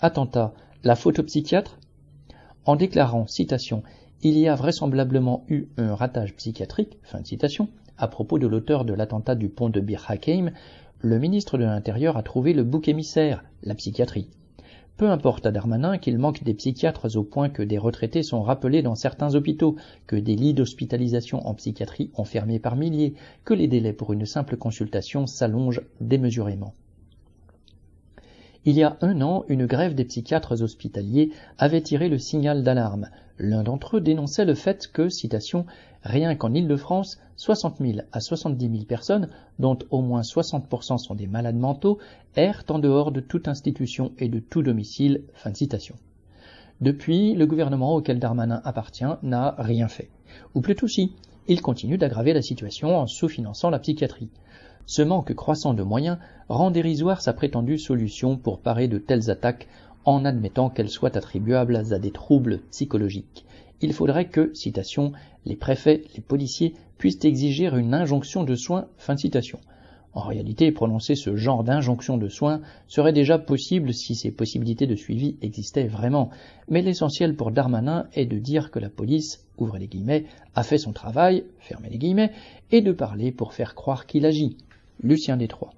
Attentat, la faute au psychiatre? En déclarant, citation, il y a vraisemblablement eu un ratage psychiatrique, fin de citation, à propos de l'auteur de l'attentat du pont de Bir Hakeim, le ministre de l'Intérieur a trouvé le bouc émissaire, la psychiatrie. Peu importe à Darmanin qu'il manque des psychiatres au point que des retraités sont rappelés dans certains hôpitaux, que des lits d'hospitalisation en psychiatrie ont fermé par milliers, que les délais pour une simple consultation s'allongent démesurément. Il y a un an, une grève des psychiatres hospitaliers avait tiré le signal d'alarme. L'un d'entre eux dénonçait le fait que, citation, rien qu'en Île-de-France, 60 000 à 70 000 personnes, dont au moins 60% sont des malades mentaux, errent en dehors de toute institution et de tout domicile. Depuis, le gouvernement auquel Darmanin appartient n'a rien fait. Ou plutôt si, il continue d'aggraver la situation en sous-finançant la psychiatrie. Ce manque croissant de moyens rend dérisoire sa prétendue solution pour parer de telles attaques en admettant qu'elles soient attribuables à des troubles psychologiques. Il faudrait que, citation, les préfets, les policiers puissent exiger une injonction de soins, fin de citation. En réalité, prononcer ce genre d'injonction de soins serait déjà possible si ces possibilités de suivi existaient vraiment. Mais l'essentiel pour Darmanin est de dire que la police, ouvre les guillemets, a fait son travail, fermez les guillemets, et de parler pour faire croire qu'il agit. Lucien Détroit.